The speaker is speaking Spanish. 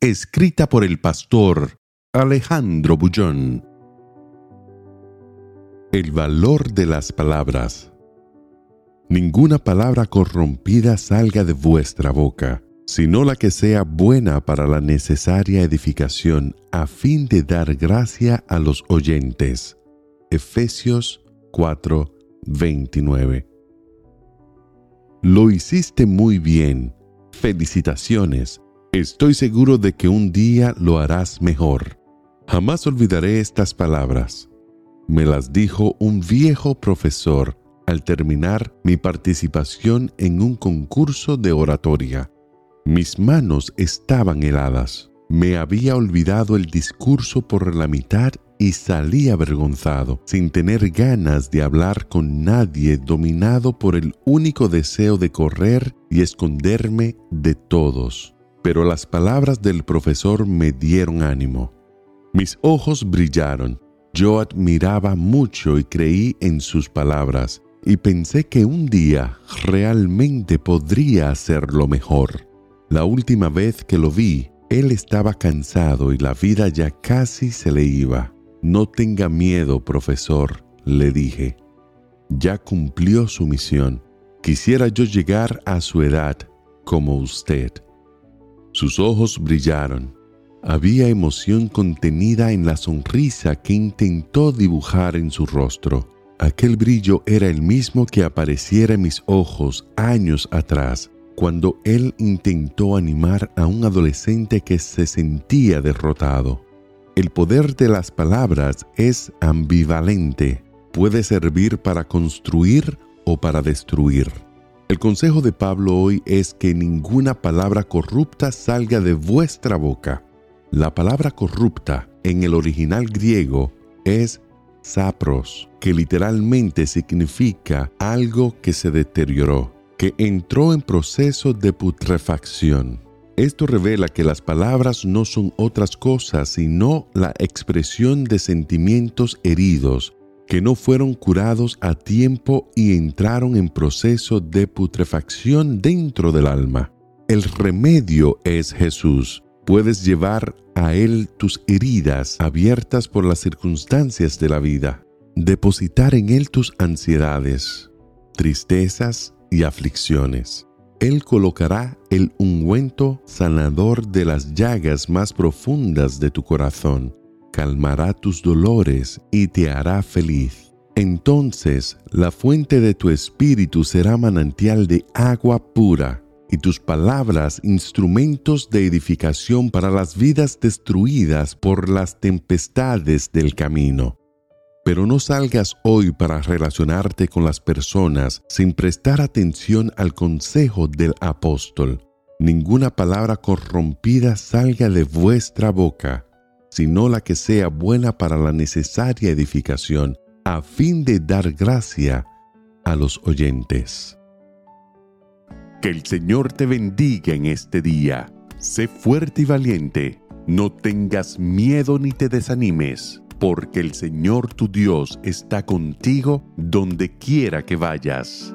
Escrita por el pastor Alejandro Bullón. El valor de las palabras. Ninguna palabra corrompida salga de vuestra boca, sino la que sea buena para la necesaria edificación, a fin de dar gracia a los oyentes. Efesios 4, 29. Lo hiciste muy bien. Felicitaciones. Estoy seguro de que un día lo harás mejor. Jamás olvidaré estas palabras. Me las dijo un viejo profesor al terminar mi participación en un concurso de oratoria. Mis manos estaban heladas. Me había olvidado el discurso por la mitad y salí avergonzado, sin tener ganas de hablar con nadie, dominado por el único deseo de correr y esconderme de todos pero las palabras del profesor me dieron ánimo. Mis ojos brillaron. Yo admiraba mucho y creí en sus palabras, y pensé que un día realmente podría hacerlo mejor. La última vez que lo vi, él estaba cansado y la vida ya casi se le iba. No tenga miedo, profesor, le dije. Ya cumplió su misión. Quisiera yo llegar a su edad como usted. Sus ojos brillaron. Había emoción contenida en la sonrisa que intentó dibujar en su rostro. Aquel brillo era el mismo que apareciera en mis ojos años atrás, cuando él intentó animar a un adolescente que se sentía derrotado. El poder de las palabras es ambivalente, puede servir para construir o para destruir. El consejo de Pablo hoy es que ninguna palabra corrupta salga de vuestra boca. La palabra corrupta en el original griego es sapros, que literalmente significa algo que se deterioró, que entró en proceso de putrefacción. Esto revela que las palabras no son otras cosas sino la expresión de sentimientos heridos que no fueron curados a tiempo y entraron en proceso de putrefacción dentro del alma. El remedio es Jesús. Puedes llevar a Él tus heridas abiertas por las circunstancias de la vida, depositar en Él tus ansiedades, tristezas y aflicciones. Él colocará el ungüento sanador de las llagas más profundas de tu corazón calmará tus dolores y te hará feliz. Entonces la fuente de tu espíritu será manantial de agua pura y tus palabras instrumentos de edificación para las vidas destruidas por las tempestades del camino. Pero no salgas hoy para relacionarte con las personas sin prestar atención al consejo del apóstol. Ninguna palabra corrompida salga de vuestra boca sino la que sea buena para la necesaria edificación, a fin de dar gracia a los oyentes. Que el Señor te bendiga en este día. Sé fuerte y valiente. No tengas miedo ni te desanimes, porque el Señor tu Dios está contigo donde quiera que vayas.